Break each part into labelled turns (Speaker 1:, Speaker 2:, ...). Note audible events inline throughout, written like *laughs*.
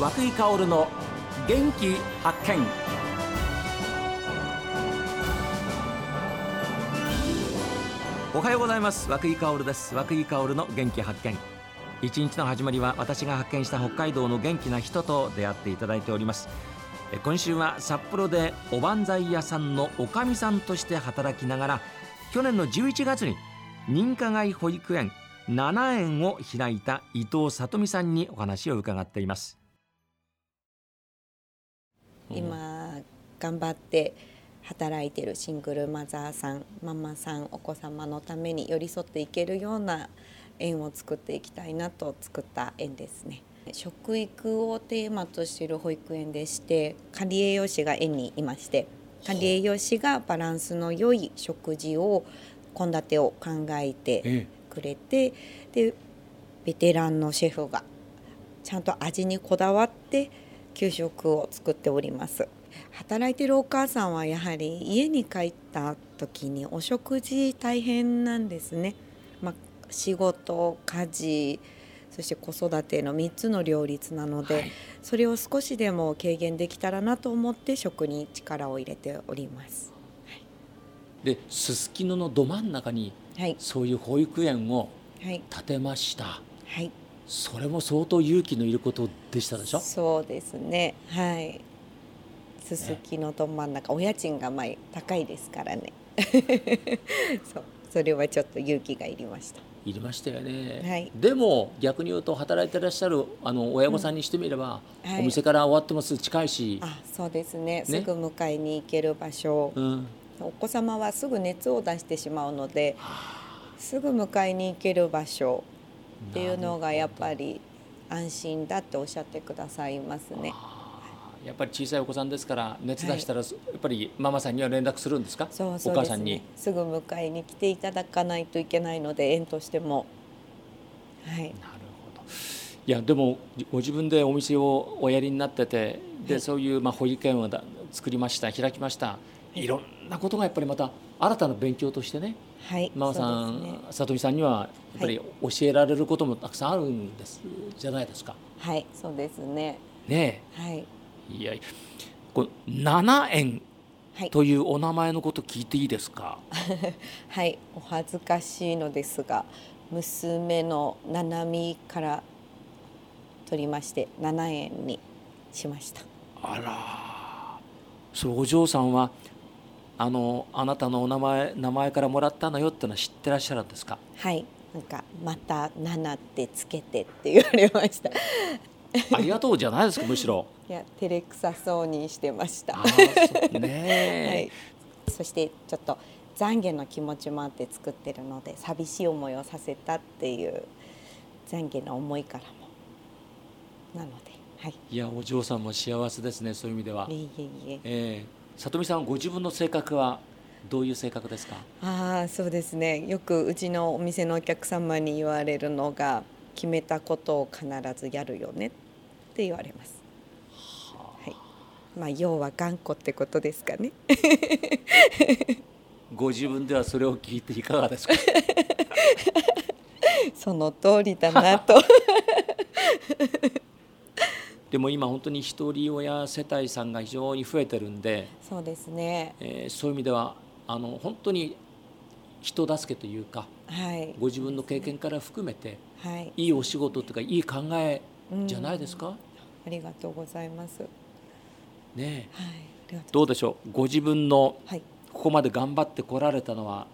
Speaker 1: 和久井薫の元気発見。おはようございます。和久井薫です。和久井薫の元気発見。一日の始まりは私が発見した北海道の元気な人と出会っていただいております。今週は札幌でおばんざい屋さんのおかみさんとして働きながら去年の11月に認可外保育園7園を開いた伊藤さとみさんにお話を伺っています。
Speaker 2: 今頑張って働いてるシングルマザーさんママさんお子様のために寄り添っていけるような園を作っていきたいなと作った園ですね。食育をテーマとしている保育園でして仮栄養士が園にいまして仮栄養士がバランスの良い食事を献立を考えてくれて、でベテランのシェフがちゃんと味にこだわって給食を作っております。働いてるお母さんはやはり家に帰った時にお食事大変なんですね、まあ、仕事家事そして子育ての3つの両立なので、はい、それを少しでも軽減できたらなと思って食に力を入れております。
Speaker 1: はい、ですすきののど真ん中に、はい、そういう保育園を建てました。はい、はいそれも相当勇気のいることでしたでしょ？
Speaker 2: そうですね。はい。すすきのど真ん中、ね、お家賃がまあ高いですからね。*laughs* そう。それはちょっと勇気がいりました。
Speaker 1: いりましたよね、はい、でも逆に言うと働いてらっしゃるあの親御さんにしてみれば、うん。はい、お店から終わってもすぐ近いし。
Speaker 2: あそうですね、ね、すぐ迎えに行ける場所、うん、お子様はすぐ熱を出してしまうので、すぐ迎えに行ける場所っていうのがやっぱり安心だっておっしゃってくださいますね。
Speaker 1: やっぱり小さいお子さんですから熱出したら、やっぱりママさんには連絡するんですか？そうそう、ね、お母さんに。
Speaker 2: すぐ迎えに来ていただかないといけないので園としても。
Speaker 1: はい。なるほど。いやでもご自分でお店をおやりになっててで、はい、そういうまあ保育園をだ作りました開きました。いろんなことがやっぱりまた新たな勉強としてね、はい、ママさん、ね、里見さんにはやっぱり教えられることもたくさんあるんです、じゃないですか。
Speaker 2: はい。そうですね。
Speaker 1: ねはい。いやこれ7円というお名前のこと聞いていいですか？*laughs*
Speaker 2: はい。お恥ずかしいのですが娘の七海から取りまして7円にしました。
Speaker 1: あらそうお嬢さんはあのあなたのお名前名前からもらったのよってのは知ってらっしゃるんですか？
Speaker 2: はいなんかまた七ってつけてって言われました *laughs*
Speaker 1: ありがとうじゃないですかむしろ。
Speaker 2: いや照れくさそうにしてました。ね *laughs* はい、そしてちょっと懺悔の気持ちもあって作ってるので寂しい思いをさせたっていう懺悔の思いからもなので、
Speaker 1: はい、いやお嬢さんも幸せですねそういう意味では。いえいえいえ。えー、里見さんご自分の性格はどういう性格ですか？
Speaker 2: ああそうですねよくうちのお店のお客様に言われるのが決めたことを必ずやるよねって言われます。はい、まあ要は頑固ってことですかね。*laughs*
Speaker 1: ご自分ではそれを聞いていかがですか？*laughs*
Speaker 2: その通りだなと。*laughs*
Speaker 1: でも今本当に一人親世帯さんが非常に増えてるんで、
Speaker 2: そうですね。
Speaker 1: えー、そういう意味ではあの本当に人助けというか、はい、ご自分の経験から含めて、はい、いいお仕事というかいい考えじゃないですか？
Speaker 2: ありがとうございます。
Speaker 1: ねはい、どうでしょう？ご自分のここまで頑張ってこられたのは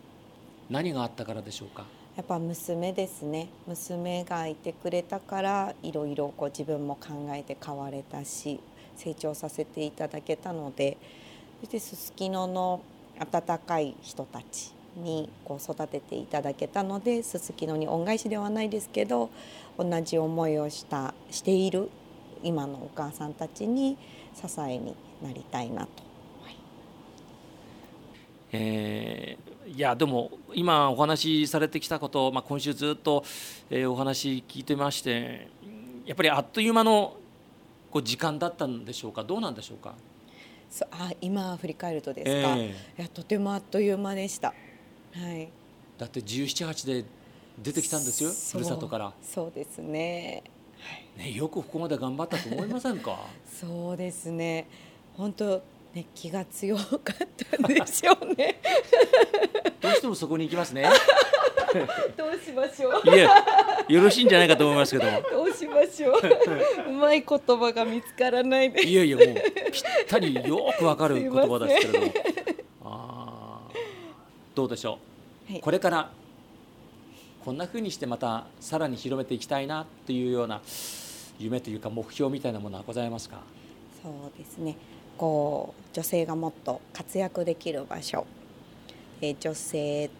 Speaker 1: 何があったからでしょうか？
Speaker 2: やっぱ娘ですね娘がいてくれたからいろいろ自分も考えて変われたし成長させていただけたのでそしてすすきのの温かい人たちにこう育てていただけたのですすきのに恩返しではないですけど同じ思いをしたしている今のお母さんたちに支えになりたいなと。はい、
Speaker 1: えー、いやでも今お話しされてきたこと、まあ、今週ずっと、えー、お話聞いてましてやっぱりあっという間のこう時間だったんでしょうか？どうなんでしょうか？
Speaker 2: あ今振り返るとですか、えー、いやとてもあっという間でした。はい、
Speaker 1: だって17、8で出てきたんですよふるさとから。
Speaker 2: そうですね。
Speaker 1: ね、よくここまで頑張ったと思いませんか？*laughs*
Speaker 2: そうですね。本当ね気が強かったんでしょうね。*laughs*
Speaker 1: どうしてもそこに行きますね。*laughs*
Speaker 2: どうしましょう。
Speaker 1: いやよろしいんじゃないかと思いますけども。
Speaker 2: どうしましょう。うまい言葉が見つからないで
Speaker 1: いやいやもうぴったりよくわかる言葉ですけれども。あーどうでしょう、
Speaker 2: はい。
Speaker 1: これからこんな風にしてまたさらに広めていきたいなっていうような夢というか目標みたいなものはございますか？
Speaker 2: そうですねこう女性がもっと活躍できる場所えー女性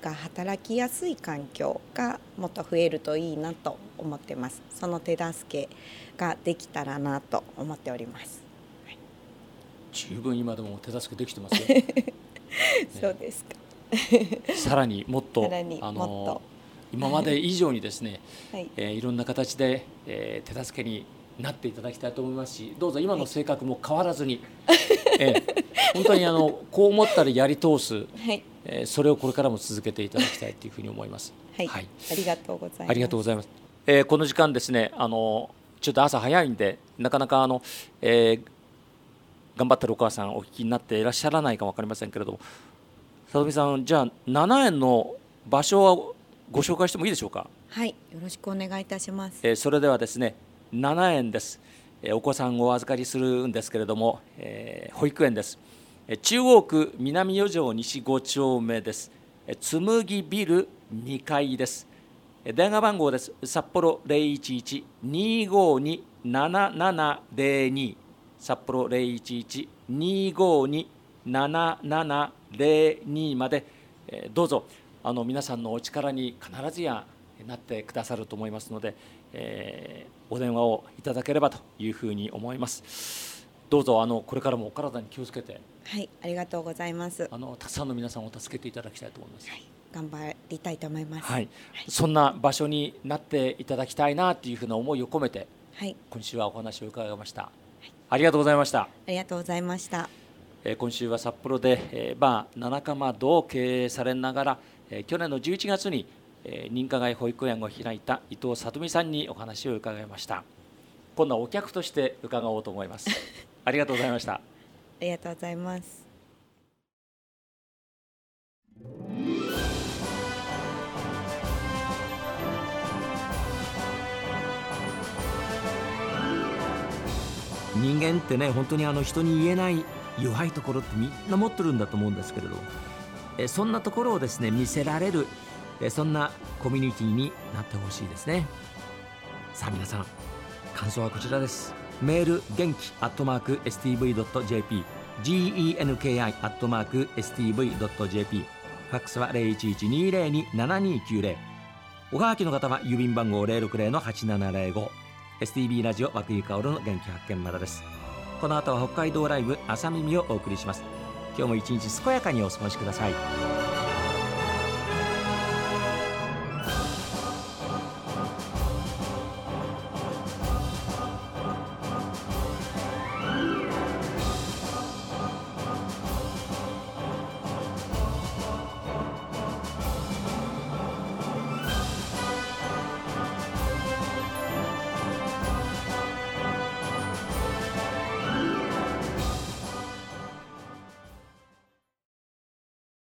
Speaker 2: が働きやすい環境がもっと増えるといいなと思ってます。その手助けができたらなと思っております、
Speaker 1: 十分今でも手助けできてますよ。*laughs*
Speaker 2: そうですか。
Speaker 1: さらにもっとあの今まで以上にですね、
Speaker 2: はい。
Speaker 1: えーいろんな形で、えー手助けになっていただきたいと思いますしどうぞ今の性格も変わらずに、えー *laughs* 本当にあのこう思ったらやり通す、
Speaker 2: はい。
Speaker 1: えーそれをこれからも続けていただきたいというふうに思います。
Speaker 2: はい、
Speaker 1: はい。
Speaker 2: ありがとうございます。
Speaker 1: ありがとうございます。えーこの時間ですね、あのちょっと朝早いんで、なかなかあの、えー頑張ってるお母さんお聞きになっていらっしゃらないかわかりませんけれども、さとみさん、じゃあ7円の場所をご紹介してもいいでしょうか？
Speaker 2: はい。よろしくお願いいたします。
Speaker 1: えーそれではですね、7円です。お子さんをお預かりするんですけれども、えー保育園です。中央区南四条西5丁目です。つむぎビル2階です。電話番号です。札幌011-252-7702札幌011-252-7702まで、えーどうぞあの皆さんのお力に必ずやなってくださると思いますので、えーお電話をいただければというふうに思います。どうぞあのこれからもお体に気をつけて
Speaker 2: はいありがとうございます
Speaker 1: あのたくさんの皆さんを助けていただきたいと思います。
Speaker 2: 頑張りたいと思います
Speaker 1: はい、そんな場所になっていただきたいなというふうな思いを込めて
Speaker 2: はい
Speaker 1: 今週はお話を伺いました。ありがとうございました。
Speaker 2: ありがとうございました
Speaker 1: えー今週は札幌で、えーバー七釜堂を経営されながら、えー去年の11月に、えー認可外保育園を開いた伊藤さとみさんにお話を伺いました。今度はお客として伺おうと思います。*laughs* ありがとうございました。
Speaker 2: ありがとうございます。
Speaker 1: 人間ってね本当にあの人に言えない弱いところってみんな持ってるんだと思うんですけれどえーそんなところをですね見せられるえーそんなコミュニティになってほしいですね。さあ皆さん感想はこちらです。メール元気アットマーク STV.jp genki アットマーク STV.jp ファックスは0112027290おはがきの方は郵便番号060-8705 STB ラジオ和久井薫の元気発見まだです。この後は北海道ライブ朝耳をお送りします。今日も一日健やかにお過ごしください。